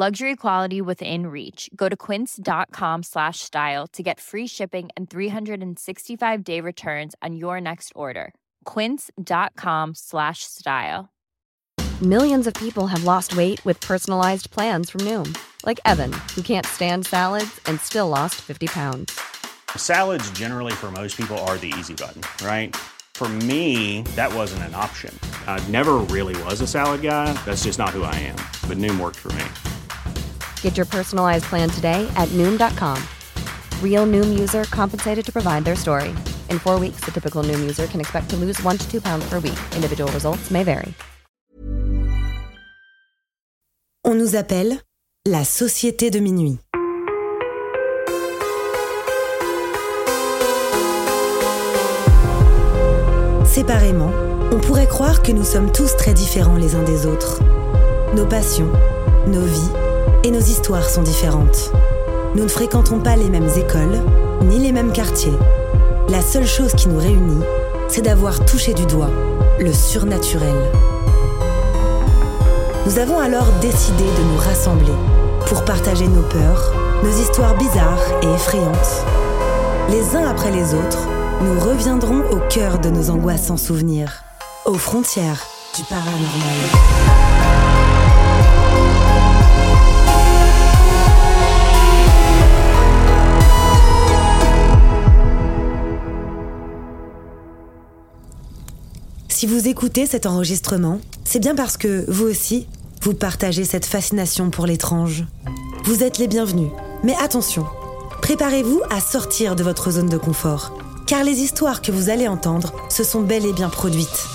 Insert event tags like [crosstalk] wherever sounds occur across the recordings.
Luxury quality within reach. Go to quince.com slash style to get free shipping and 365 day returns on your next order. Quince.com slash style. Millions of people have lost weight with personalized plans from Noom, like Evan, who can't stand salads and still lost 50 pounds. Salads, generally, for most people, are the easy button, right? For me, that wasn't an option. I never really was a salad guy. That's just not who I am. But Noom worked for me. Get your personalized plan today at Noom.com. Real Noom user compensated to provide their story. In four weeks, the typical Noom user can expect to lose one to two pounds per week. Individual results may vary. On nous appelle la société de minuit. Séparément, on pourrait croire que nous sommes tous très différents les uns des autres. Nos passions, nos vies et nos histoires sont différentes. Nous ne fréquentons pas les mêmes écoles, ni les mêmes quartiers. La seule chose qui nous réunit, c'est d'avoir touché du doigt le surnaturel. Nous avons alors décidé de nous rassembler pour partager nos peurs, nos histoires bizarres et effrayantes. Les uns après les autres, nous reviendrons au cœur de nos angoissants souvenirs, aux frontières du paranormal. Si vous écoutez cet enregistrement, c'est bien parce que, vous aussi, vous partagez cette fascination pour l'étrange. Vous êtes les bienvenus. Mais attention, préparez-vous à sortir de votre zone de confort, car les histoires que vous allez entendre se sont bel et bien produites.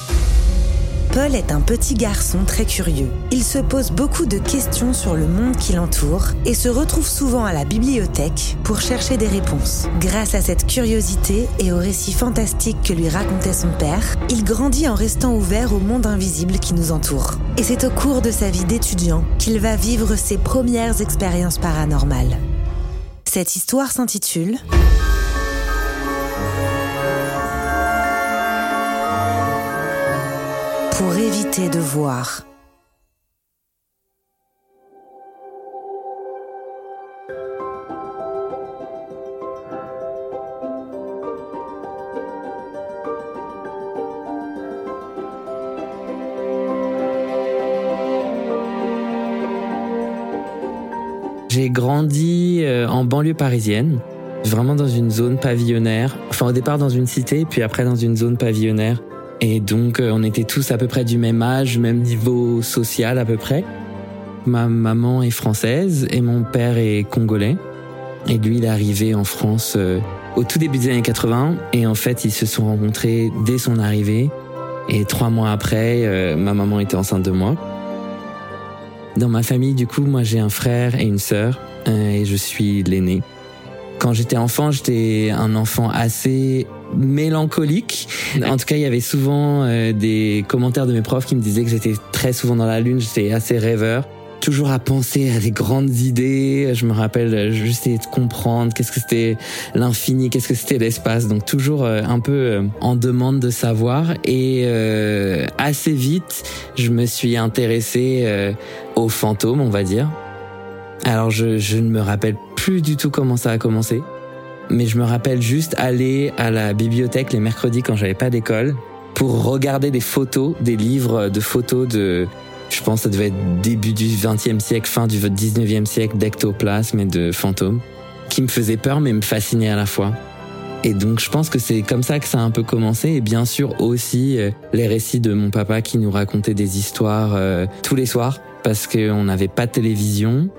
Paul est un petit garçon très curieux. Il se pose beaucoup de questions sur le monde qui l'entoure et se retrouve souvent à la bibliothèque pour chercher des réponses. Grâce à cette curiosité et aux récits fantastiques que lui racontait son père, il grandit en restant ouvert au monde invisible qui nous entoure. Et c'est au cours de sa vie d'étudiant qu'il va vivre ses premières expériences paranormales. Cette histoire s'intitule Pour éviter de voir. J'ai grandi euh, en banlieue parisienne, vraiment dans une zone pavillonnaire. Enfin, au départ dans une cité, puis après dans une zone pavillonnaire. Et donc, euh, on était tous à peu près du même âge, même niveau social à peu près. Ma maman est française et mon père est congolais. Et lui, il est arrivé en France euh, au tout début des années 80. Et en fait, ils se sont rencontrés dès son arrivée. Et trois mois après, euh, ma maman était enceinte de moi. Dans ma famille, du coup, moi j'ai un frère et une sœur et je suis l'aîné. Quand j'étais enfant, j'étais un enfant assez mélancolique. En tout cas, il y avait souvent euh, des commentaires de mes profs qui me disaient que j'étais très souvent dans la lune, j'étais assez rêveur, toujours à penser à des grandes idées. Je me rappelle juste essayer de comprendre qu'est-ce que c'était l'infini, qu'est-ce que c'était l'espace. Donc toujours euh, un peu euh, en demande de savoir. Et euh, assez vite, je me suis intéressé aux fantômes, on va dire. Alors je, je ne me rappelle plus du tout comment ça a commencé. Mais je me rappelle juste aller à la bibliothèque les mercredis quand j'avais pas d'école pour regarder des photos, des livres de photos de je pense que ça devait être début du 20e siècle, fin du 19e siècle d'ectoplasme et de fantômes, qui me faisaient peur mais me fascinaient à la fois. Et donc je pense que c'est comme ça que ça a un peu commencé. Et bien sûr aussi euh, les récits de mon papa qui nous racontait des histoires euh, tous les soirs parce qu'on n'avait pas de télévision.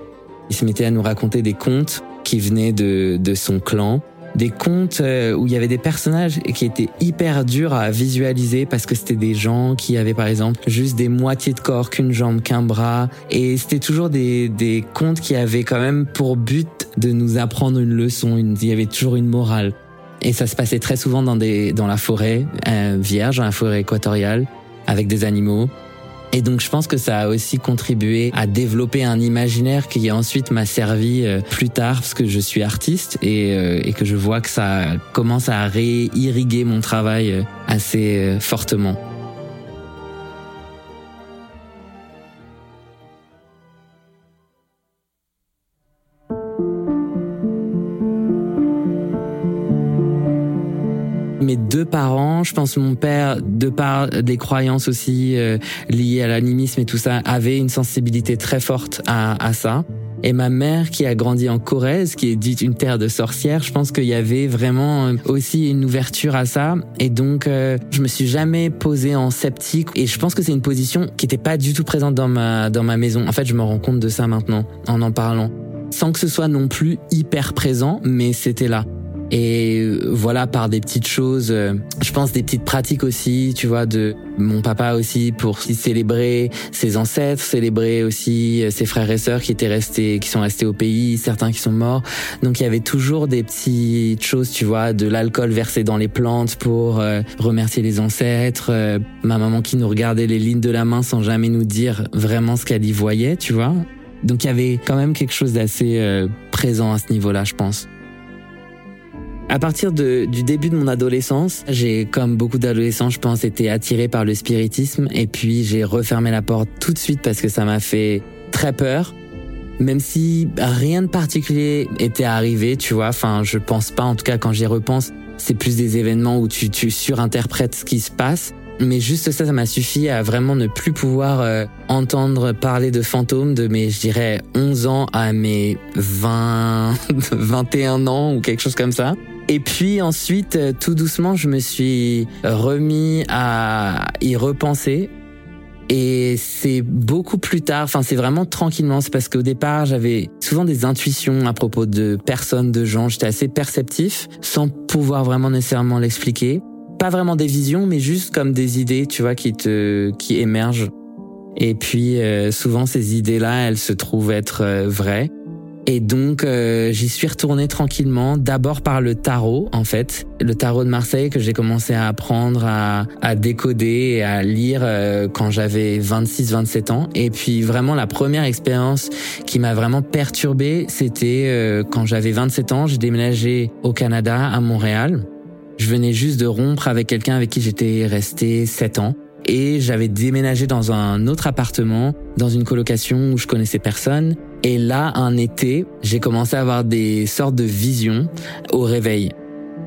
Il se mettait à nous raconter des contes qui venaient de, de son clan des contes euh, où il y avait des personnages qui étaient hyper durs à visualiser parce que c'était des gens qui avaient par exemple juste des moitiés de corps, qu'une jambe, qu'un bras. Et c'était toujours des, des contes qui avaient quand même pour but de nous apprendre une leçon. il y avait toujours une morale. Et ça se passait très souvent dans, des, dans la forêt euh, vierge, dans la forêt équatoriale, avec des animaux. Et donc je pense que ça a aussi contribué à développer un imaginaire qui ensuite m'a servi euh, plus tard parce que je suis artiste et, euh, et que je vois que ça commence à réirriguer mon travail euh, assez fortement. Mes deux parents, je pense mon père, de par des croyances aussi euh, liées à l'animisme et tout ça, avait une sensibilité très forte à, ça. Et ma mère, qui a grandi en Corrèze, qui est dite une terre de sorcières, je pense qu'il y avait vraiment aussi une ouverture à ça. Et donc, euh, je me suis jamais posée en sceptique. Et je pense que c'est une position qui n'était pas du tout présente dans ma dans ma maison. En fait, je me rends compte de ça maintenant en en parlant, sans que ce soit non plus hyper présent, mais c'était là. Et voilà, par des petites choses, euh, je pense des petites pratiques aussi, tu vois, de mon papa aussi pour célébrer ses ancêtres, célébrer aussi euh, ses frères et sœurs qui étaient restés, qui sont restés au pays, certains qui sont morts. Donc il y avait toujours des petites choses, tu vois, de l'alcool versé dans les plantes pour euh, remercier les ancêtres, ma maman qui nous regardait les lignes de la main sans jamais nous dire vraiment ce qu'elle y voyait, tu vois. Donc il y avait quand même quelque chose d'assez présent à ce niveau-là, je pense. À partir de, du début de mon adolescence, j'ai, comme beaucoup d'adolescents, je pense, été attiré par le spiritisme et puis j'ai refermé la porte tout de suite parce que ça m'a fait très peur. Même si rien de particulier était arrivé, tu vois, enfin, je pense pas, en tout cas, quand j'y repense, c'est plus des événements où tu, tu surinterprètes ce qui se passe. Mais juste ça, ça m'a suffi à vraiment ne plus pouvoir euh, entendre parler de fantômes de mes, je dirais, 11 ans à mes 20, 21 [laughs] ans ou quelque chose comme ça. Et puis ensuite, euh, tout doucement, je me suis remis à y repenser. Et c'est beaucoup plus tard, enfin c'est vraiment tranquillement, c'est parce qu'au départ j'avais souvent des intuitions à propos de personnes, de gens, j'étais assez perceptif, sans pouvoir vraiment nécessairement l'expliquer. Pas vraiment des visions, mais juste comme des idées, tu vois, qui te, qui émergent. Et puis euh, souvent ces idées-là, elles se trouvent être euh, vraies. Et donc euh, j'y suis retourné tranquillement, d'abord par le tarot en fait, le tarot de Marseille que j'ai commencé à apprendre à, à, décoder et à lire euh, quand j'avais 26-27 ans. Et puis vraiment la première expérience qui m'a vraiment perturbé, c'était euh, quand j'avais 27 ans, j'ai déménagé au Canada, à Montréal. Je venais juste de rompre avec quelqu'un avec qui j'étais resté 7 ans et j'avais déménagé dans un autre appartement, dans une colocation où je connaissais personne. Et là, un été, j'ai commencé à avoir des sortes de visions au réveil.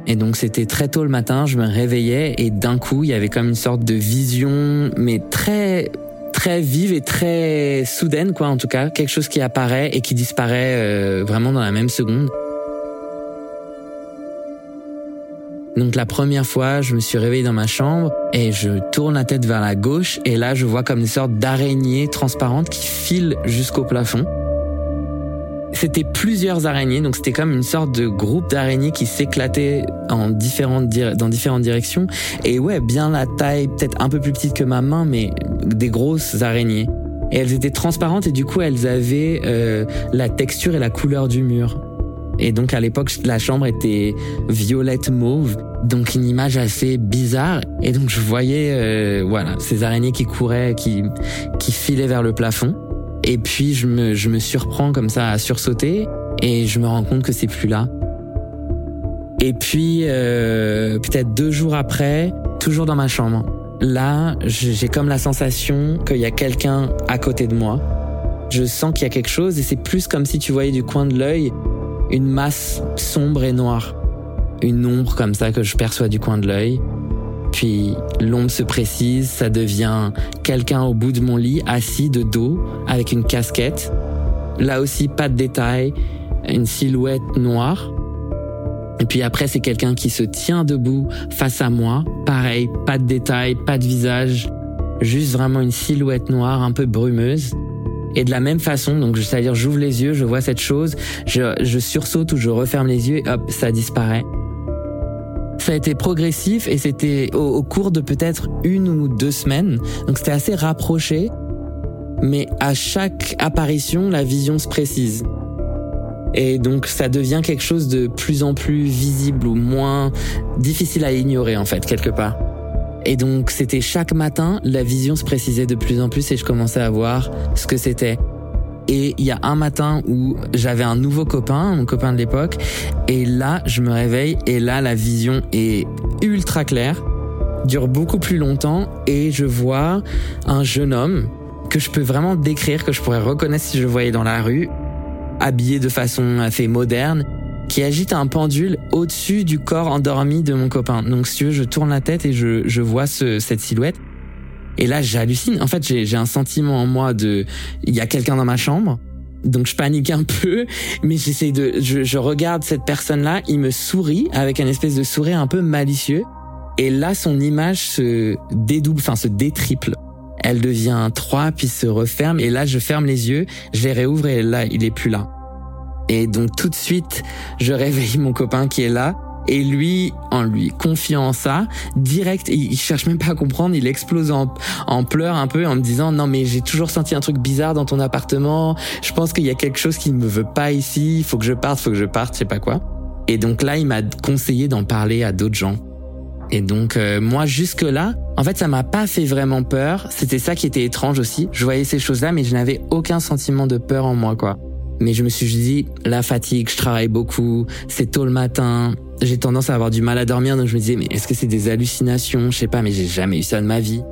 Et donc c'était très tôt le matin, je me réveillais et d'un coup, il y avait comme une sorte de vision, mais très très vive et très soudaine quoi en tout cas, quelque chose qui apparaît et qui disparaît euh, vraiment dans la même seconde. Donc la première fois, je me suis réveillé dans ma chambre et je tourne la tête vers la gauche et là je vois comme une sorte d'araignée transparente qui file jusqu'au plafond. C'était plusieurs araignées, donc c'était comme une sorte de groupe d'araignées qui s'éclataient en différentes dans différentes directions. Et ouais, bien la taille, peut-être un peu plus petite que ma main, mais des grosses araignées. Et elles étaient transparentes et du coup elles avaient euh, la texture et la couleur du mur. Et donc à l'époque, la chambre était violette mauve, donc une image assez bizarre. Et donc je voyais, euh, voilà, ces araignées qui couraient, qui qui filaient vers le plafond. Et puis je me, je me surprends comme ça à sursauter et je me rends compte que c'est plus là. Et puis euh, peut-être deux jours après, toujours dans ma chambre, là j'ai comme la sensation qu'il y a quelqu'un à côté de moi. Je sens qu'il y a quelque chose et c'est plus comme si tu voyais du coin de l'œil une masse sombre et noire. Une ombre comme ça que je perçois du coin de l'œil. Puis l'ombre se précise, ça devient quelqu'un au bout de mon lit, assis de dos, avec une casquette. Là aussi, pas de détails, une silhouette noire. Et puis après, c'est quelqu'un qui se tient debout face à moi. Pareil, pas de détails, pas de visage, juste vraiment une silhouette noire un peu brumeuse. Et de la même façon, donc c'est-à-dire j'ouvre les yeux, je vois cette chose, je, je sursaute ou je referme les yeux et hop, ça disparaît. Ça a été progressif et c'était au, cours de peut-être une ou deux semaines. Donc c'était assez rapproché. Mais à chaque apparition, la vision se précise. Et donc ça devient quelque chose de plus en plus visible ou moins difficile à ignorer en fait, quelque part. Et donc c'était chaque matin, la vision se précisait de plus en plus et je commençais à voir ce que c'était. Et il y a un matin où j'avais un nouveau copain, mon copain de l'époque, et là je me réveille et là la vision est ultra claire, dure beaucoup plus longtemps et je vois un jeune homme que je peux vraiment décrire, que je pourrais reconnaître si je le voyais dans la rue, habillé de façon assez moderne, qui agite un pendule au-dessus du corps endormi de mon copain. Donc si tu veux, je tourne la tête et je, je vois ce, cette silhouette. Et là, j'hallucine. En fait, j'ai un sentiment en moi de, il y a quelqu'un dans ma chambre. Donc je panique un peu, mais j'essaie de, je, je regarde cette personne-là, il me sourit avec un espèce de sourire un peu malicieux. Et là, son image se dédouble, enfin se détriple. Elle devient trois, puis se referme. Et là, je ferme les yeux, je les réouvre et là, il est plus là. Et donc tout de suite, je réveille mon copain qui est là. Et lui, en lui confiant ça, direct, il, il cherche même pas à comprendre, il explose en, pleurs un peu en me disant non mais j'ai toujours senti un truc bizarre dans ton appartement, je pense qu'il y a quelque chose qui ne me veut pas ici, il faut que je parte, faut que je parte, je sais pas quoi. Et donc là, il m'a conseillé d'en parler à d'autres gens. Et donc euh, moi jusque là, en fait ça m'a pas fait vraiment peur, c'était ça qui était étrange aussi. Je voyais ces choses-là mais je n'avais aucun sentiment de peur en moi quoi. Mais je me suis dit, la fatigue, je travaille beaucoup, c'est tôt le matin, j'ai tendance à avoir du mal à dormir, donc je me disais, mais est-ce que c'est des hallucinations? Je sais pas, mais j'ai jamais eu ça de ma vie.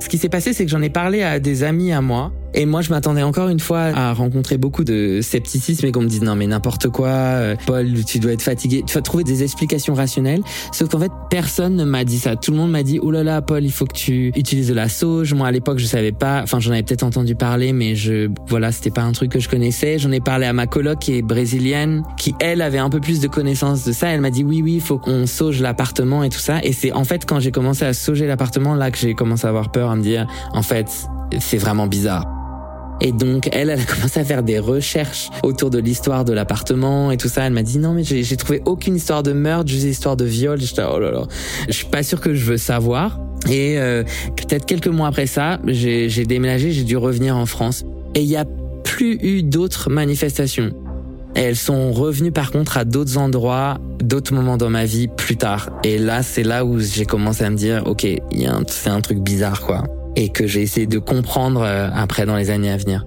Ce qui s'est passé, c'est que j'en ai parlé à des amis à moi, et moi, je m'attendais encore une fois à rencontrer beaucoup de scepticisme et qu'on me dise non mais n'importe quoi, euh, Paul, tu dois être fatigué. Tu vas trouver des explications rationnelles. Sauf qu'en fait, personne ne m'a dit ça. Tout le monde m'a dit oh là là, Paul, il faut que tu utilises de la sauge. Moi, à l'époque, je savais pas. Enfin, j'en avais peut-être entendu parler, mais je voilà, c'était pas un truc que je connaissais. J'en ai parlé à ma coloc qui est brésilienne, qui elle avait un peu plus de connaissances de ça. Elle m'a dit oui oui, il faut qu'on sauge l'appartement et tout ça. Et c'est en fait quand j'ai commencé à sauger l'appartement là que j'ai commencé à avoir peur, à me dire en fait c'est vraiment bizarre. Et donc, elle, elle a commencé à faire des recherches autour de l'histoire de l'appartement et tout ça. Elle m'a dit non, mais j'ai trouvé aucune histoire de meurtre, juste histoire de viol. J'étais oh là là, je suis pas sûr que je veux savoir. Et euh, peut-être quelques mois après ça, j'ai déménagé, j'ai dû revenir en France. Et il y a plus eu d'autres manifestations. Elles sont revenues par contre à d'autres endroits, d'autres moments dans ma vie plus tard. Et là, c'est là où j'ai commencé à me dire, ok, c'est un truc bizarre quoi et que j'ai essayé de comprendre euh, après dans les années à venir.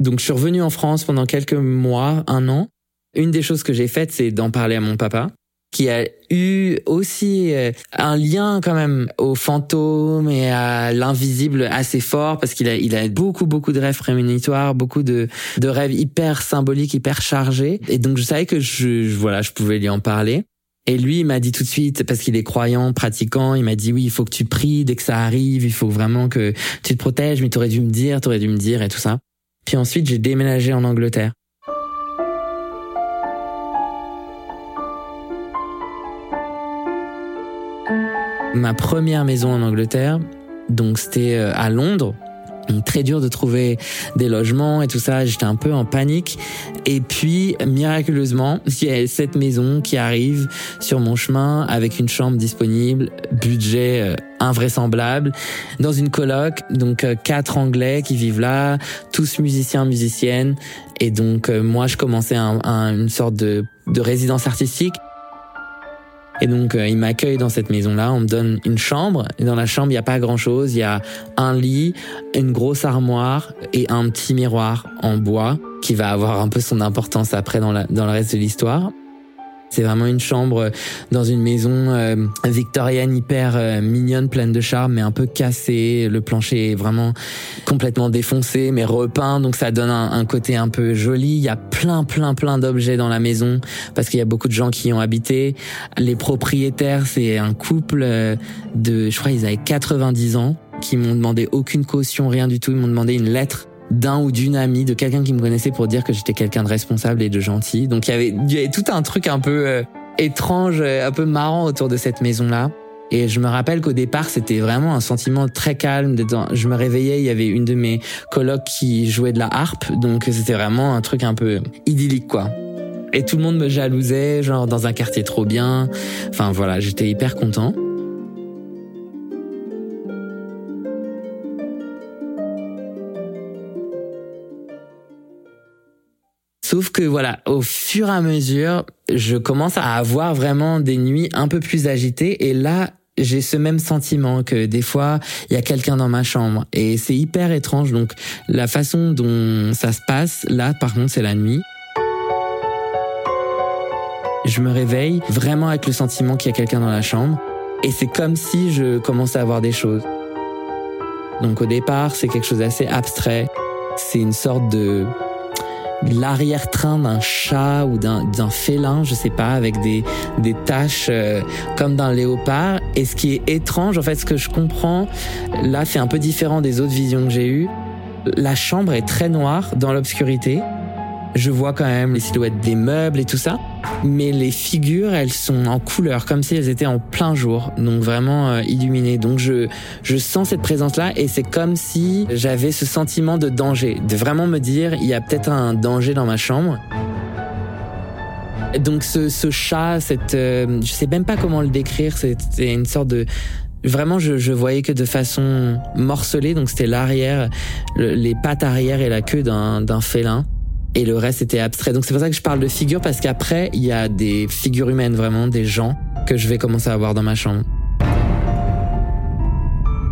Donc je suis revenu en France pendant quelques mois, un an. Une des choses que j'ai faites, c'est d'en parler à mon papa qui a eu aussi euh, un lien quand même aux fantômes et à l'invisible assez fort parce qu'il a il a beaucoup beaucoup de rêves prémonitoires, beaucoup de de rêves hyper symboliques, hyper chargés et donc je savais que je, voilà, je pouvais lui en parler. Et lui, il m'a dit tout de suite, parce qu'il est croyant, pratiquant, il m'a dit oui, il faut que tu pries dès que ça arrive, il faut vraiment que tu te protèges, mais t'aurais dû me dire, t'aurais dû me dire et tout ça. Puis ensuite, j'ai déménagé en Angleterre. Ma première maison en Angleterre. Donc c'était euh, à Londres. Donc, très dur de trouver des logements et tout ça. J'étais un peu en panique. Et puis, miraculeusement, [laughs] il y a cette maison qui arrive sur mon chemin avec une chambre disponible, budget euh, invraisemblable, dans une coloc. Donc, euh, quatre Anglais qui vivent là, tous musiciens, musiciennes. Et donc, moi, je commençais un, une sorte de, de résidence artistique Et donc, euh, il m'accueille dans cette maison-là. On me donne une chambre. Et dans la chambre, il n'y a pas grand-chose. Il y a un lit, une grosse armoire et un petit miroir en bois qui va avoir un peu son importance après dans, la, dans le reste de l'histoire. C'est vraiment une chambre dans une maison euh, victorienne hyper euh, mignonne, pleine de charme, mais un peu cassée. Le plancher est vraiment complètement défoncé, mais repeint, donc ça donne un, côté un peu joli. Il y a plein, plein, plein d'objets dans la maison parce qu'il y a beaucoup de gens qui y ont habité. Les propriétaires, c'est un couple euh, de, je crois, ils avaient 90 ans, qui m'ont demandé aucune caution, rien du tout. Ils m'ont demandé une lettre d'un ou d'une amie, de quelqu'un qui me connaissait pour dire que j'étais quelqu'un de responsable et de gentil. Donc il y avait, il y avait tout un truc un peu euh, étrange, euh, un peu marrant autour de cette maison-là. Et je me rappelle qu'au départ, c'était vraiment un sentiment très calme. Je me réveillais, il y avait une de mes colocs qui jouait de la harpe, donc c'était vraiment un truc un peu idyllique, quoi. Et tout le monde me jalousait, genre dans un quartier trop bien. Enfin voilà, j'étais hyper content. Sauf que voilà, au fur et à mesure, je commence à avoir vraiment des nuits un peu plus agitées et là, j'ai ce même sentiment que des fois, il y a quelqu'un dans ma chambre et c'est hyper étrange. Donc, la façon dont ça se passe, là, par contre, c'est la nuit. Je me réveille vraiment avec le sentiment qu'il y a quelqu'un dans la chambre et c'est comme si je commençais à voir des choses. Donc, au départ, c'est quelque chose d'assez abstrait. C'est une sorte de l'arrière-train d'un chat ou d'un félin, je sais pas, avec des, des taches euh, comme d'un léopard. Et ce qui est étrange, en fait, ce que je comprends, là, c'est un peu différent des autres visions que j'ai eues. La chambre est très noire dans l'obscurité. Je vois quand même les silhouettes des meubles et tout ça, mais les figures, elles sont en couleur, comme si elles étaient en plein jour, donc vraiment euh, illuminées. Donc je, je sens cette présence-là et c'est comme si j'avais ce sentiment de danger, de vraiment me dire, il y a peut-être un danger dans ma chambre. Donc ce, ce chat, cette, euh, je sais même pas comment le décrire, c'était une sorte de, Vraiment, je, je voyais que de façon morcelée, donc c'était l'arrière, les pattes arrière et la queue d'un félin et le reste était abstrait. Donc c'est pour ça que je parle de figures parce qu'après il y a des figures humaines vraiment, des gens que je vais commencer à voir dans ma chambre.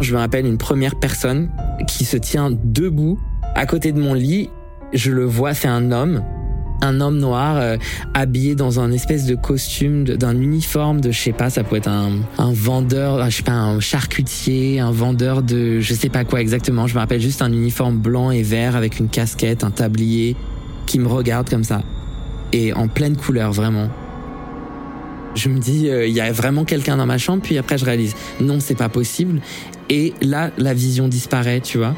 Je me rappelle une première personne qui se tient debout à côté de mon lit. Je le vois, c'est un homme, un homme noir euh, habillé dans un espèce de costume, d'un uniforme de, je sais pas, ça peut être un, un vendeur, je sais pas, un charcutier, un vendeur de, je sais pas quoi exactement. Je me rappelle juste un uniforme blanc et vert avec une casquette, un tablier, qui me regarde comme ça. Et en pleine couleur, vraiment. Je me dis, euh, il y a vraiment quelqu'un dans ma chambre, puis après je réalise, non, c'est pas possible. Et là, la vision disparaît, tu vois.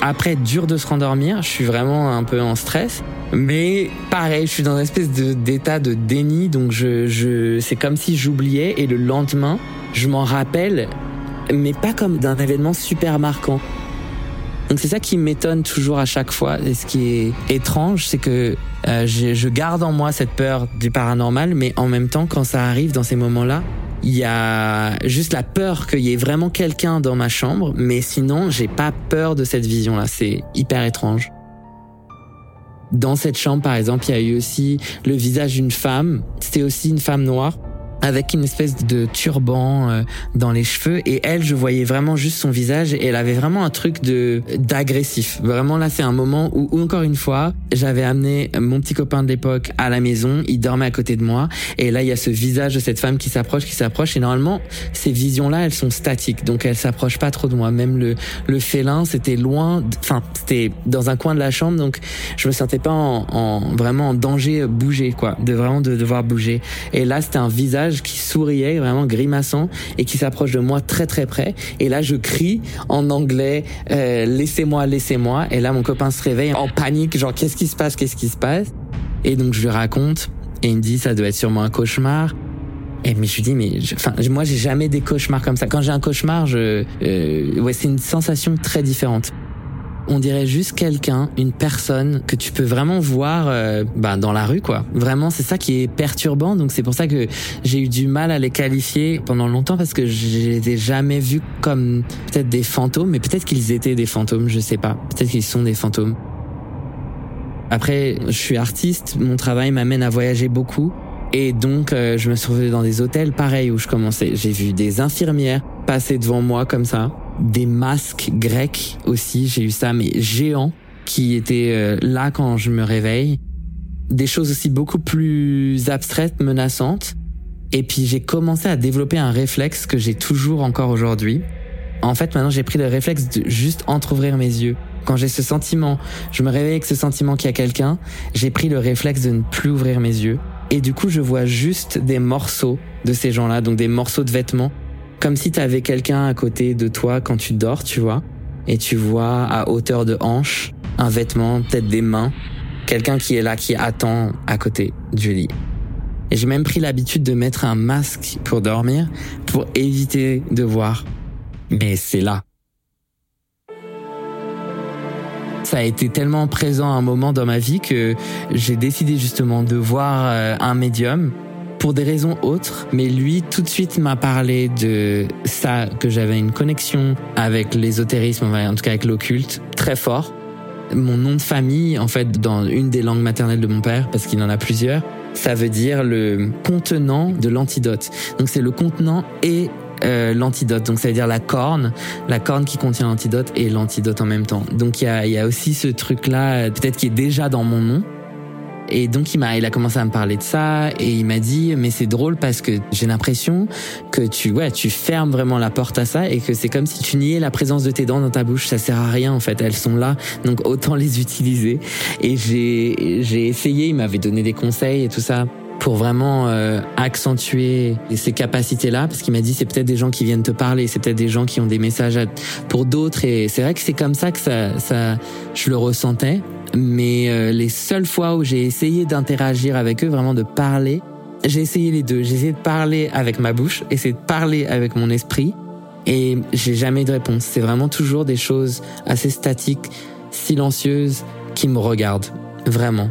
Après, dur de se rendormir, je suis vraiment un peu en stress. Mais pareil, je suis dans une espèce d'état de, déni, donc je, c'est comme si j'oubliais et le lendemain, je m'en rappelle, mais pas comme d'un événement super marquant. Donc c'est ça qui m'étonne toujours à chaque fois. Et ce qui est étrange, c'est que euh, je, je, garde en moi cette peur du paranormal, mais en même temps, quand ça arrive dans ces moments-là, il y a juste la peur qu'il y ait vraiment quelqu'un dans ma chambre, mais sinon, j'ai pas peur de cette vision-là. C'est hyper étrange. Dans cette chambre, par exemple, il y a eu aussi le visage d'une femme. C'était aussi une femme noire avec une espèce de turban euh, dans les cheveux. Et elle je voyais vraiment juste son visage et elle avait vraiment un truc de d'agressif. Vraiment là c'est un moment où, encore une fois j'avais amené mon petit copain de l'époque à la maison. Il dormait à côté de moi. Et là il y a ce visage de cette femme qui s'approche qui s'approche. Et normalement ces visions là elles sont statiques. Donc elles s'approchent pas trop de moi. Même le le félin c'était loin enfin c'était dans un coin de la chambre. Donc je me sentais pas en, en vraiment en danger bouger quoi. De vraiment de devoir bouger. Et là c'était un visage qui souriait, vraiment grimaçant, et qui s'approche de moi très très près. Et là, je crie en anglais, euh, laissez-moi, laissez-moi. Et là, mon copain se réveille en panique, genre qu'est-ce qui se passe, qu'est-ce qui se passe? Et donc je lui raconte, et il me dit ça doit être sûrement un cauchemar. Et mais je lui dis mais moi j'ai jamais des cauchemars comme ça. Quand j'ai un cauchemar, je euh, c'est une sensation très différente on dirait juste quelqu'un, une personne que tu peux vraiment voir euh, bah, dans la rue, quoi. Vraiment, c'est ça qui est perturbant. Donc c'est pour ça que j'ai eu du mal à les qualifier pendant longtemps parce que je les ai jamais vus comme peut-être des fantômes, mais peut-être qu'ils étaient des fantômes, je sais pas. Peut-être qu'ils sont des fantômes. Après, je suis artiste, mon travail m'amène à voyager beaucoup. Et donc, euh, je me suis retrouvé dans des hôtels pareils où je commençais. J'ai vu des infirmières passer devant moi comme ça, des masques grecs aussi. J'ai eu ça, mais géants, qui étaient euh, là quand je me réveille. Des choses aussi beaucoup plus abstraites, menaçantes. Et puis j'ai commencé à développer un réflexe que j'ai toujours encore aujourd'hui. En fait, maintenant, j'ai pris le réflexe de juste entrouvrir mes yeux. Quand j'ai ce sentiment, je me réveille avec ce sentiment qu'il y a quelqu'un, j'ai pris le réflexe de ne plus ouvrir mes yeux et du coup, je vois juste des morceaux de ces gens-là, donc des morceaux de vêtements, comme si tu avais quelqu'un à côté de toi quand tu dors, tu vois, et tu vois à hauteur de hanche un vêtement, peut-être des mains, quelqu'un qui est là, qui attend à côté du lit. Et j'ai même pris l'habitude de mettre un masque pour dormir, pour éviter de voir. Mais c'est là. ça a été tellement présent à un moment dans ma vie que j'ai décidé justement de voir euh, un médium pour des raisons autres, mais lui tout de suite m'a parlé de ça, que j'avais une connexion avec l'ésotérisme, en tout cas avec l'occulte, très fort. Mon nom de famille, en fait, dans une des langues maternelles de mon père, parce qu'il en a plusieurs, ça veut dire le contenant de l'antidote. Donc c'est le contenant et euh, l'antidote. Donc ça veut dire la corne, la corne qui contient l'antidote et l'antidote en même temps. Donc il y a, y a aussi ce truc-là, peut-être qui est déjà dans mon nom. Et donc il m'a, il a commencé à me parler de ça et il m'a dit mais c'est drôle parce que j'ai l'impression que tu, ouais, tu fermes vraiment la porte à ça et que c'est comme si tu niais la présence de tes dents dans ta bouche. Ça sert à rien en fait, elles sont là, donc autant les utiliser. Et j'ai, j'ai essayé, il m'avait donné des conseils et tout ça pour vraiment euh, accentuer ces capacités-là, parce qu'il m'a dit c'est peut-être des gens qui viennent te parler, c'est peut-être des gens qui ont des messages pour d'autres, et c'est vrai que c'est comme ça que ça, ça, je le ressentais. Mais euh, les seules fois où j'ai essayé d'interagir avec eux, vraiment de parler, j'ai essayé les deux. J'ai essayé de parler avec ma bouche, essayer de parler avec mon esprit, et j'ai jamais eu de réponse. C'est vraiment toujours des choses assez statiques, silencieuses, qui me regardent, vraiment.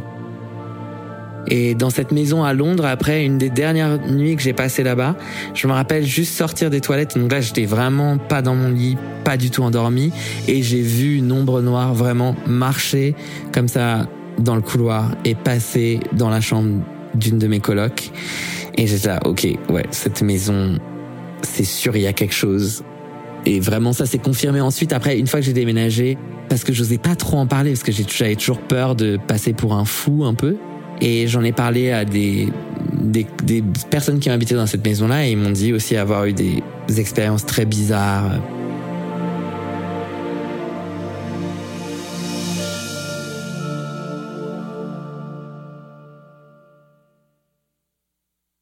Et dans cette maison à Londres, après une des dernières nuits que j'ai passées là-bas, je me rappelle juste sortir des toilettes. Donc là, j'étais vraiment pas dans mon lit, pas du tout endormi. Et j'ai vu une ombre noire vraiment marcher comme ça dans le couloir et passer dans la chambre d'une de mes colocs. Et j'étais là, ok, ouais, cette maison, c'est sûr, il y a quelque chose. Et vraiment, ça s'est confirmé ensuite. Après, une fois que j'ai déménagé, parce que j'osais pas trop en parler, parce que j'avais toujours peur de passer pour un fou un peu. Et j'en ai parlé à des, des, personnes qui habité dans cette maison-là et ils m'ont dit aussi avoir eu des expériences très bizarres.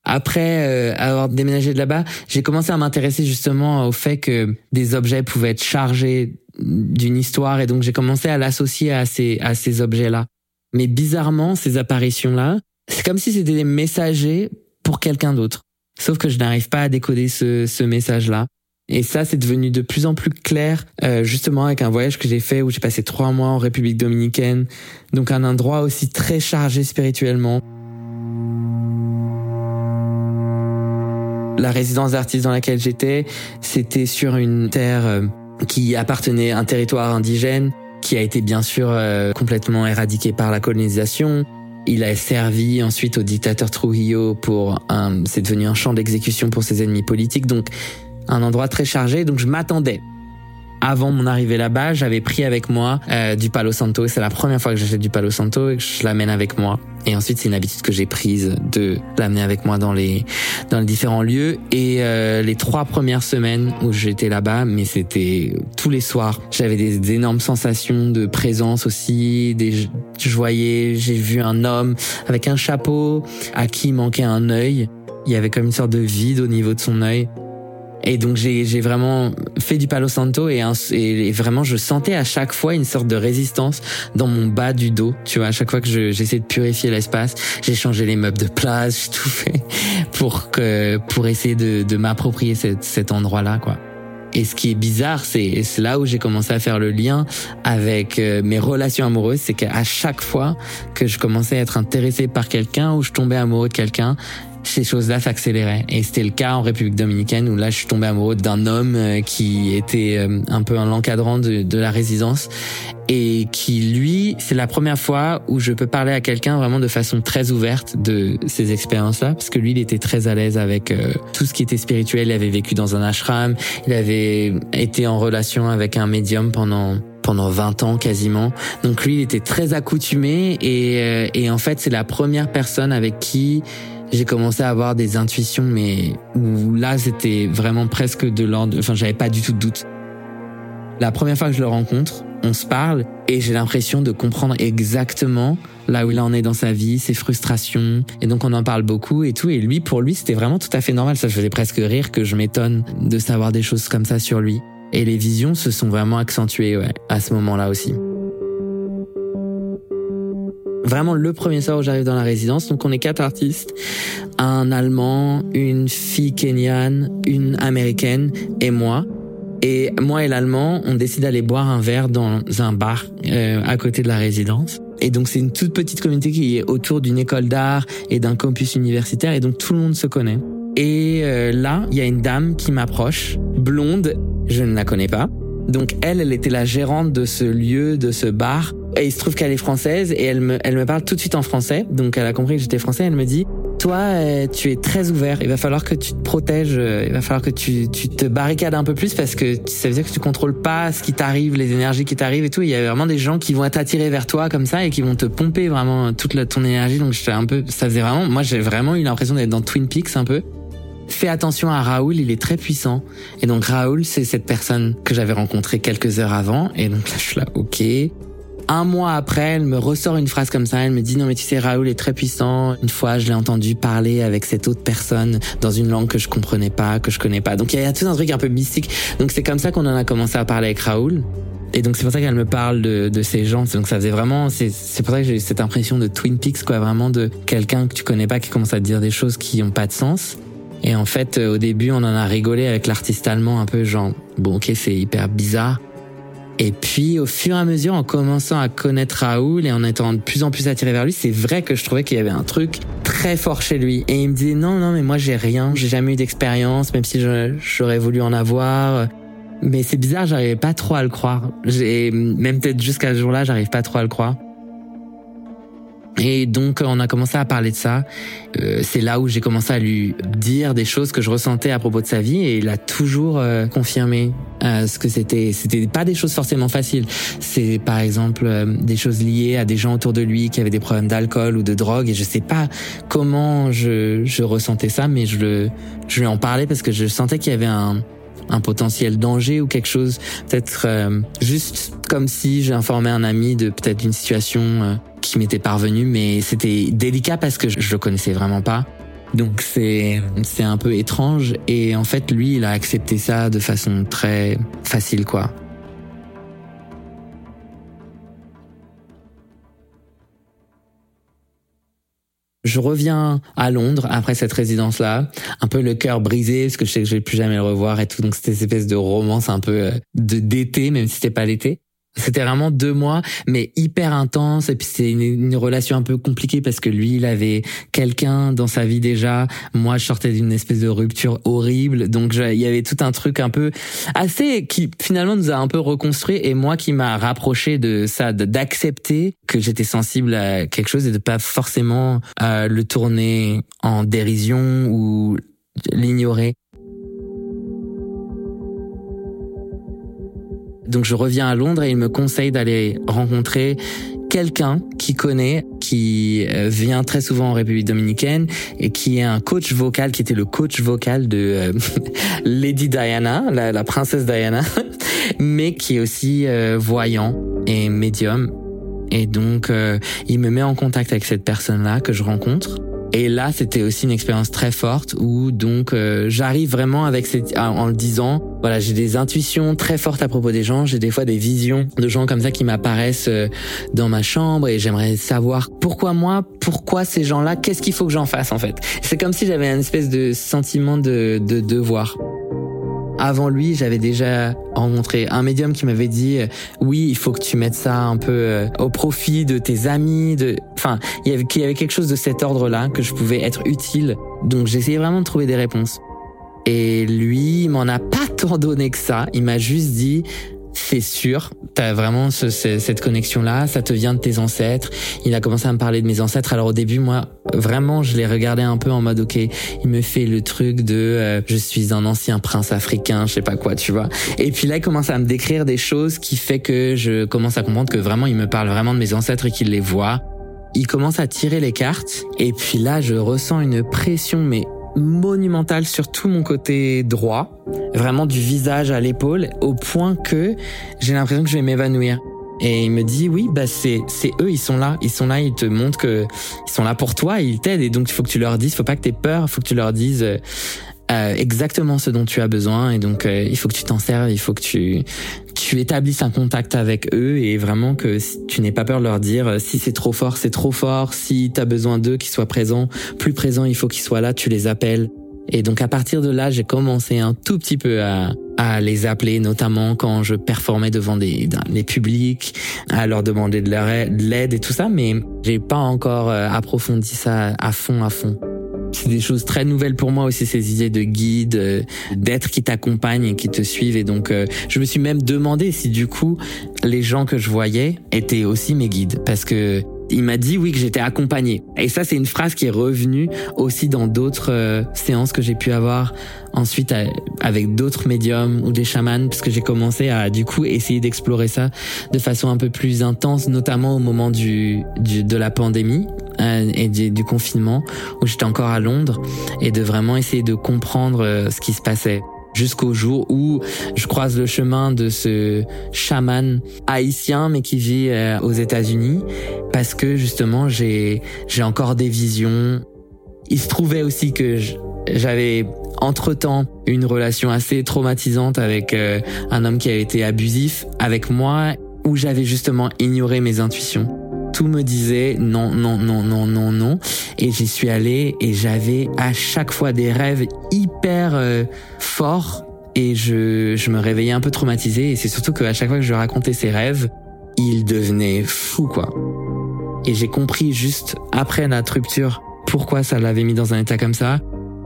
Après euh, avoir déménagé de là-bas, j'ai commencé à m'intéresser justement au fait que des objets pouvaient être chargés d'une histoire et donc j'ai commencé à l'associer à ces, à ces objets-là. Mais bizarrement, ces apparitions-là, c'est comme si c'était des messagers pour quelqu'un d'autre. Sauf que je n'arrive pas à décoder ce, ce message-là. Et ça, c'est devenu de plus en plus clair, euh, justement avec un voyage que j'ai fait où j'ai passé trois mois en République dominicaine, donc un endroit aussi très chargé spirituellement. La résidence d'artiste dans laquelle j'étais, c'était sur une terre euh, qui appartenait à un territoire indigène qui a été bien sûr euh, complètement éradiqué par la colonisation. Il a servi ensuite au dictateur Trujillo pour un, c'est devenu un champ d'exécution pour ses ennemis politiques, donc un endroit très chargé. Donc je m'attendais avant mon arrivée là-bas, j'avais pris avec moi euh, du Palo Santo. C'est la première fois que j'achète du Palo Santo et que je l'amène avec moi. Et ensuite, c'est une habitude que j'ai prise de l'amener avec moi dans les dans les différents lieux. Et euh, les trois premières semaines où j'étais là-bas, mais c'était tous les soirs, j'avais des, énormes sensations de présence aussi. Des, je voyais, j'ai vu un homme avec un chapeau à qui manquait un œil. Il y avait comme une sorte de vide au niveau de son œil. Et donc j'ai vraiment fait du Palo Santo et, et, vraiment je sentais à chaque fois une sorte de résistance dans mon bas du dos. Tu vois, à chaque fois que j'essaie de purifier l'espace, j'ai changé les meubles de place, [laughs] j'ai tout fait pour que pour essayer de, de m'approprier cet, cet endroit-là, quoi. Et ce qui est bizarre, c'est là où j'ai commencé à faire le lien avec euh, mes relations amoureuses, c'est qu'à chaque fois que je commençais à être intéressé par quelqu'un ou je tombais amoureux de quelqu'un, ces choses-là s'accéléraient. Et c'était le cas en République dominicaine où là, je suis tombé amoureux d'un homme euh, qui était euh, un peu un encadrant de, la résidence et qui, lui, c'est la première fois où je peux parler à quelqu'un vraiment de façon très ouverte de ces expériences-là, parce que lui, il était très à l'aise avec euh, tout ce qui était spirituel. Il avait vécu dans un ashram, il avait été en relation avec un médium pendant pendant 20 ans quasiment. Donc lui, il était très accoutumé et, et en fait, c'est la première personne avec qui j'ai commencé à avoir des intuitions, mais où là, c'était vraiment presque de l'ordre, enfin, j'avais pas du tout de doute. La première fois que je le rencontre, on se parle et j'ai l'impression de comprendre exactement là où il en est dans sa vie, ses frustrations. Et donc on en parle beaucoup et tout. Et lui, pour lui, c'était vraiment tout à fait normal. Ça je faisait presque rire que je m'étonne de savoir des choses comme ça sur lui. Et les visions se sont vraiment accentuées ouais, à ce moment-là aussi vraiment le premier soir où j'arrive dans la résidence. Donc on est quatre artistes, un Allemand, une fille kenyane, une Américaine et moi. Et moi et l'Allemand, on décide d'aller boire un verre dans un bar euh, à côté de la résidence. Et donc c'est une toute petite communauté qui est autour d'une école d'art et d'un campus universitaire et donc tout le monde se connaît. Et euh, là, il y a une dame qui m'approche, blonde, je ne la connais pas. Donc elle, elle était la gérante de ce lieu, de ce bar. Et il se trouve qu'elle est française et elle me, elle me parle tout de suite en français. Donc elle a compris que j'étais français. Elle me dit, toi, euh, tu es très ouvert. Il va falloir que tu te protèges. Euh, il va falloir que tu, tu te barricades un peu plus parce que ça veut dire que tu contrôles pas ce qui t'arrive, les énergies qui t'arrivent et tout. Il y a vraiment des gens qui vont être attirés vers toi comme ça et qui vont te pomper vraiment toute la, ton énergie. Donc j'étais un peu, ça faisait vraiment, moi j'ai vraiment eu l'impression d'être dans Twin Peaks un peu fais attention à Raoul, il est très puissant. Et donc Raoul, c'est cette personne que j'avais rencontrée quelques heures avant. Et donc là, je suis là, ok. Un mois après, elle me ressort une phrase comme ça. Elle me dit non mais tu sais Raoul est très puissant. Une fois, je l'ai entendu parler avec cette autre personne dans une langue que je comprenais pas, que je connais pas. Donc il y a tout un truc un peu mystique. Donc c'est comme ça qu'on en a commencé à parler avec Raoul. Et donc c'est pour ça qu'elle me parle de, de ces gens. Donc ça faisait vraiment, c'est pour ça que j'ai eu cette impression de Twin Peaks, quoi, vraiment de quelqu'un que tu connais pas qui commence à te dire des choses qui ont pas de sens. Et en fait, euh, au début, on en a rigolé avec l'artiste allemand, un peu genre, bon, ok, c'est hyper bizarre. Et puis, au fur et à mesure, en commençant à connaître Raoul et en étant de plus en plus attiré vers lui, c'est vrai que je trouvais qu'il y avait un truc très fort chez lui. Et il me disait, non, non, mais moi, j'ai rien, j'ai jamais eu d'expérience, même si j'aurais voulu en avoir. Mais c'est bizarre, j'arrivais pas trop à le croire. J'ai, même peut-être jusqu'à ce jour-là, j'arrive pas trop à le croire. Et donc on a commencé à parler de ça. Euh, c'est là où j'ai commencé à lui dire des choses que je ressentais à propos de sa vie et il a toujours euh, confirmé euh, ce que c'était. C'était pas des choses forcément faciles. C'est par exemple des choses liées à des gens autour de lui qui avaient des problèmes d'alcool ou de drogue et je sais pas comment je, je ressentais ça, mais je le je lui en parlais parce que je sentais qu'il y avait un un potentiel danger ou quelque chose, peut-être juste comme si j'informais un ami de peut-être une situation qui m'était parvenu, mais c'était délicat parce que je le connaissais vraiment pas. Donc c'est c'est un peu étrange et en fait lui il a accepté ça de façon très facile quoi. Je reviens à Londres après cette résidence-là, un peu le cœur brisé parce que je sais que je vais plus jamais le revoir et tout. Donc c'était cette espèce de romance un peu euh, de d'été, même si c'était pas l'été. C'était vraiment deux mois, mais hyper intense. Et puis c'est une, relation un peu compliquée parce que lui, il avait quelqu'un dans sa vie déjà. Moi, je sortais d'une espèce de rupture horrible. Donc il y avait tout un truc un peu assez qui finalement nous a un peu reconstruit. Et moi, qui m'a rapproché de ça, d'accepter que j'étais sensible à quelque chose et de pas forcément euh, le tourner en dérision ou l'ignorer. Donc je reviens à Londres et il me conseille d'aller rencontrer quelqu'un qui connaît, qui euh, vient très souvent en République dominicaine et qui est un coach vocal, qui était le coach vocal de euh, [laughs] Lady Diana, la, princesse Diana, [laughs] mais qui est aussi euh, voyant et médium. Et donc, il me met en contact avec cette personne-là que je rencontre. Et là, c'était aussi une expérience très forte où donc euh, j'arrive vraiment avec cette, en, le disant, voilà, j'ai des intuitions très fortes à propos des gens, j'ai des fois des visions de gens comme ça qui m'apparaissent euh, dans ma chambre et j'aimerais savoir pourquoi moi, pourquoi ces gens-là, qu'est-ce qu'il faut que j'en fasse en fait. C'est comme si j'avais un espèce de sentiment de, de devoir. Avant lui, j'avais déjà rencontré un médium qui m'avait dit euh, oui, il faut que tu mettes ça un peu euh, au profit de tes amis, de, enfin, il y avait, y avait quelque chose de cet ordre-là que je pouvais être utile. Donc j'essayais vraiment de trouver des réponses. Et lui, il m'en a pas [laughs] tant donné que ça. Il m'a juste dit, c'est sûr, t'as vraiment ce, cette connexion-là, ça te vient de tes ancêtres. Il a commencé à me parler de mes ancêtres. Alors au début, moi, vraiment, je l'ai regardé un peu en mode, ok, il me fait le truc de, euh, je suis un ancien prince africain, je sais pas quoi, tu vois. Et puis là, il commence à me décrire des choses qui fait que je commence à comprendre que vraiment, il me parle vraiment de mes ancêtres et qu'il les voit. Il commence à tirer les cartes et puis là, je ressens une pression, mais monumental sur tout mon côté droit, vraiment du visage à l'épaule, au point que j'ai l'impression que je vais m'évanouir. Et il me dit oui bah c'est c'est eux ils sont là. Ils sont là ils te montrent que ils sont là pour toi ils t'aident. Et donc il faut que tu leur dises faut pas que t'aies peur faut que tu leur dises euh, euh, exactement ce dont tu as besoin. Et donc euh, il faut que tu t'en serves, il faut que tu tu établisses un contact avec eux et vraiment que tu n'aies pas peur de leur dire euh, si c'est trop fort, c'est trop fort, si tu as besoin d'eux qu'ils soient présents, plus présents, il faut qu'ils soient là, tu les appelles. Et donc à partir de là, j'ai commencé un tout petit peu à, à les appeler, notamment quand je performais devant des, des publics, à leur demander de l'aide et tout ça, mais j'ai pas encore approfondi ça à fond, à fond c'est des choses très nouvelles pour moi aussi ces idées de guide, euh, d'être qui t'accompagnent et qui te suivent. Et donc euh, je me suis même demandé si du coup les gens que je voyais étaient aussi mes guides. Parce que il m'a dit oui que j'étais accompagné. Et ça c'est une phrase qui est revenue aussi dans d'autres euh, séances que j'ai pu avoir ensuite avec d'autres médiums ou des chamans parce que j'ai commencé à du coup essayer d'explorer ça de façon un peu plus intense notamment au moment du, du de la pandémie euh, et du, du confinement où j'étais encore à Londres et de vraiment essayer de comprendre euh, ce qui se passait jusqu'au jour où je croise le chemin de ce chaman haïtien mais qui vit euh, aux États-Unis parce que justement j'ai j'ai encore des visions. Il se trouvait aussi que j'avais entre-temps une relation assez traumatisante avec euh, un homme qui a été abusif avec moi où j'avais justement ignoré mes intuitions tout me disait non, non, non, non, non, non. Et j'y suis allé et j'avais à chaque fois des rêves hyper euh, forts et je, je me réveillais un peu traumatisé. Et c'est surtout qu'à chaque fois que je racontais ces rêves, il devenait fou, quoi. Et j'ai compris juste après notre rupture pourquoi ça l'avait mis dans un état comme ça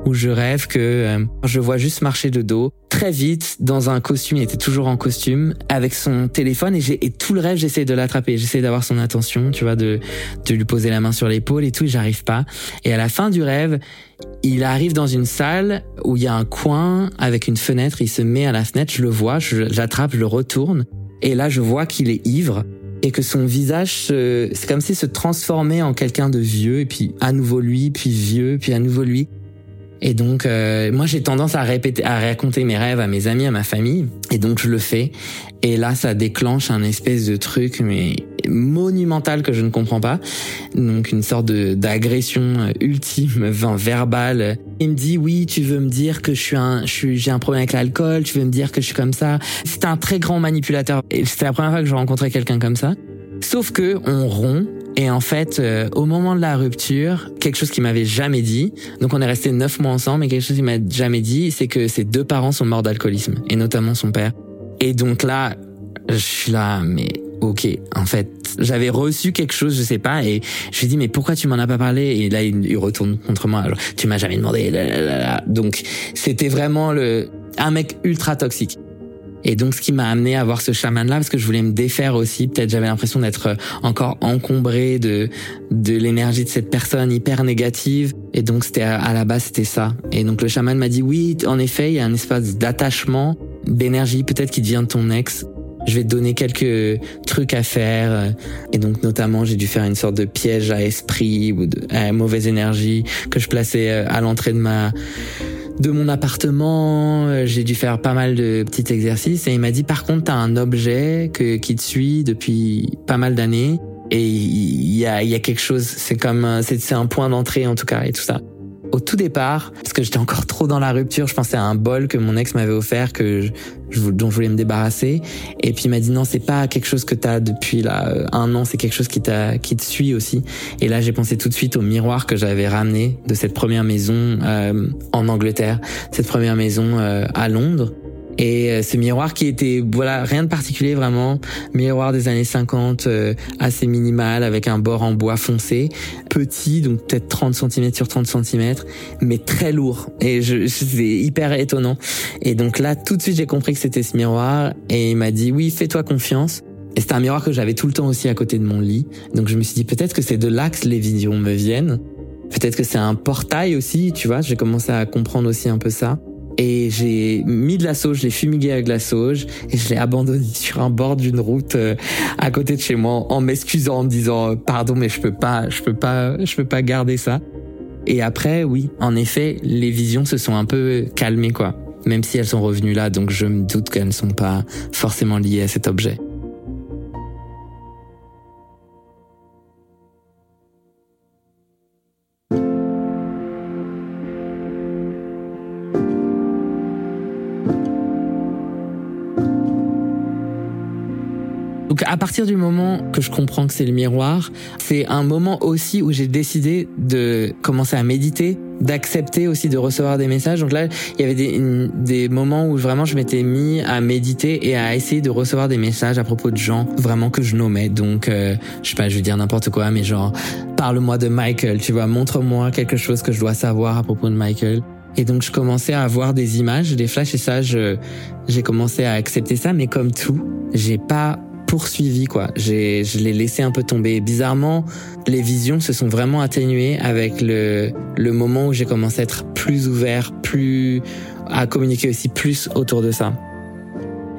où je rêve que euh, je vois juste marcher de dos très vite dans un costume, il était toujours en costume avec son téléphone et, j'ai, et tout le rêve j'essaie de l'attraper, j'essaie d'avoir son attention, tu vois, de, de lui poser la main sur l'épaule et tout, j'arrive pas. Et à la fin du rêve, il arrive dans une salle où il y a un coin avec une fenêtre, il se met à la fenêtre, je le vois, j'attrape, je le retourne et là je vois qu'il est ivre et que son visage, c'est comme s'il se transformait en quelqu'un de vieux, et puis à nouveau lui, puis vieux, puis à nouveau lui. Et donc, euh, moi, j'ai tendance à répéter, à raconter mes rêves à mes amis, à ma famille. Et donc, je le fais. Et là, ça déclenche un espèce de truc, mais monumental que je ne comprends pas. Donc, une sorte de d'agression ultime, [laughs] enfin, verbale. Il me dit, oui, tu veux me dire que je suis un, je suis, j'ai un problème avec l'alcool. Tu veux me dire que je suis comme ça. C'est un très grand manipulateur. Et c'était la première fois que je rencontrais quelqu'un comme ça. Sauf que on rompt et en fait, euh, au moment de la rupture, quelque chose qu'il m'avait jamais dit, donc on est resté neuf mois ensemble, mais quelque chose qu'il m'a jamais dit, c'est que ses deux parents sont morts d'alcoolisme, et notamment son père. Et donc là, je suis là, mais ok, en fait, j'avais reçu quelque chose, je sais pas, et je lui dis mais pourquoi tu m'en as pas parlé? Et là, il, retourne contre moi. Tu m'as jamais demandé. Donc, c'était vraiment le un mec ultra toxique. Et donc, ce qui m'a amené à voir ce chaman-là, parce que je voulais me défaire aussi. Peut-être j'avais l'impression d'être euh, encore encombré de de l'énergie de cette personne hyper négative. Et donc, c'était à, la base, c'était ça. Et donc, le chaman m'a dit oui, en effet, il y a un espace d'attachement, d'énergie, peut-être qui devient ton ex. Je vais te donner quelques trucs à faire. Et donc, notamment, j'ai dû faire une sorte de piège à esprit ou de à mauvaise énergie que je plaçais euh, à l'entrée de ma de mon appartement. Euh, j'ai dû faire pas mal de petits exercices et il m'a dit par contre t'as un objet que, qui te suit depuis pas mal d'années et il y a, y a quelque chose. C'est comme c'est un point d'entrée en tout cas et tout ça au tout départ, parce que j'étais encore trop dans la rupture, je pensais à un bol que mon ex m'avait offert, que je, dont je voulais me débarrasser. Et puis il m'a dit non, c'est pas quelque chose que t'as depuis là euh, un an, c'est quelque chose qui t'a, qui te suit aussi. Et là, j'ai pensé tout de suite au miroir que j'avais ramené de cette première maison euh, en Angleterre, cette première maison euh, à Londres. Et euh, ce miroir qui était, voilà, rien de particulier vraiment, miroir des années 50, euh, assez minimal, avec un bord en bois foncé, petit, donc peut-être 30 cm sur 30 cm, mais très lourd. Et je, c'est hyper étonnant. Et donc là, tout de suite, j'ai compris que c'était ce miroir, et il m'a dit, oui, fais-toi confiance. Et c'était un miroir que j'avais tout le temps aussi à côté de mon lit. Donc je me suis dit, peut-être que c'est de là que les visions me viennent. Peut-être que c'est un portail aussi, tu vois, j'ai commencé à comprendre aussi un peu ça. Et j'ai mis de la sauge, je l'ai fumigué avec la sauge et je l'ai abandonné [laughs] sur un bord d'une route euh, à côté de chez moi en m'excusant en me disant euh, pardon mais je peux pas, je peux pas, je peux pas garder ça. Et après oui, en effet, les visions se sont un peu calmées quoi. Même si elles sont revenues là, donc je me doute qu'elles ne sont pas forcément liées à cet objet. À partir du moment que je comprends que c'est le miroir, c'est un moment aussi où j'ai décidé de commencer à méditer, d'accepter aussi de recevoir des messages. Donc là, il y avait des, des moments où vraiment je m'étais mis à méditer et à essayer de recevoir des messages à propos de gens vraiment que je nommais. Donc euh, je sais pas, je vais dire n'importe quoi, mais genre parle-moi de Michael, tu vois, montre-moi quelque chose que je dois savoir à propos de Michael. Et donc je commençais à avoir des images, des flashs et ça, j'ai commencé à accepter ça. Mais comme tout, j'ai pas poursuivi quoi. J'ai je l'ai laissé un peu tomber. Bizarrement, les visions se sont vraiment atténuées avec le le moment où j'ai commencé à être plus ouvert, plus à communiquer aussi plus autour de ça.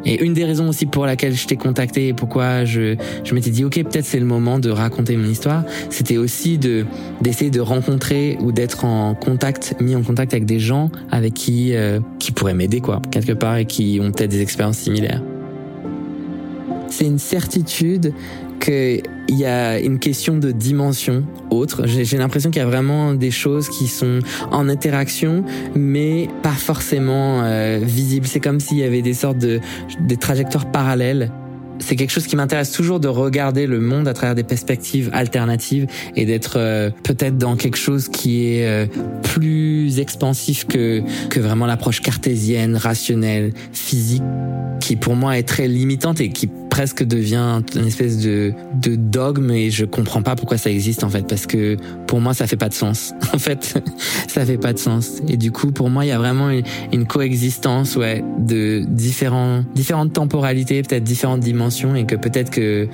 Et une des raisons aussi pour laquelle je t'ai contacté et pourquoi je, je m'étais dit ok peut-être c'est le moment de raconter mon histoire, c'était aussi de d'essayer de rencontrer ou d'être en contact, mis en contact avec des gens avec qui euh, qui pourraient m'aider quoi quelque part et qui ont peut-être des expériences similaires c'est une certitude qu'il y a une question de dimension autre. J'ai l'impression qu'il y a vraiment des choses qui sont en interaction, mais pas forcément euh, visibles. C'est comme s'il y avait des sortes de des trajectoires parallèles c'est quelque chose qui m'intéresse toujours de regarder le monde à travers des perspectives alternatives et d'être euh, peut-être dans quelque chose qui est euh, plus expansif que que vraiment l'approche cartésienne, rationnelle, physique qui pour moi est très limitante et qui presque devient une espèce de, de dogme et je comprends pas pourquoi ça existe en fait parce que pour moi ça fait pas de sens. [laughs] En fait [laughs] ça fait pas de sens. Et du coup pour moi il y a vraiment une, une coexistence ouais de différents différentes temporalités peut-être différentes dimensions et que peut-être que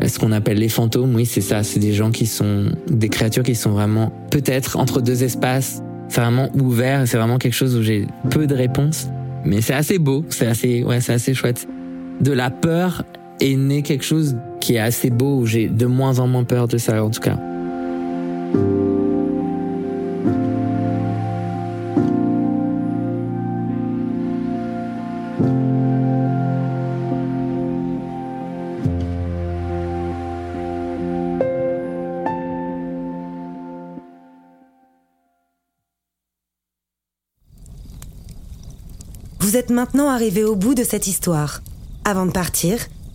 euh, ce qu'on appelle les fantômes oui c'est ça. C'est des gens qui sont des créatures qui sont vraiment peut-être entre deux espaces c'est vraiment ouvert c'est vraiment quelque chose où j'ai peu de réponses. Mais c'est assez beau. C'est assez ouais c'est assez chouette. De la peur est né quelque chose qui est assez beau, j'ai de moins en moins peur de ça en tout cas. Vous êtes maintenant arrivé au bout de cette histoire. Avant de partir,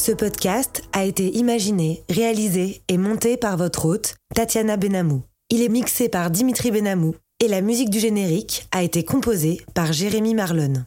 Ce podcast a été imaginé, réalisé et monté par votre hôte, Tatiana Benamou. Il est mixé par Dimitri Benamou et la musique du générique a été composée par Jérémy Marlon.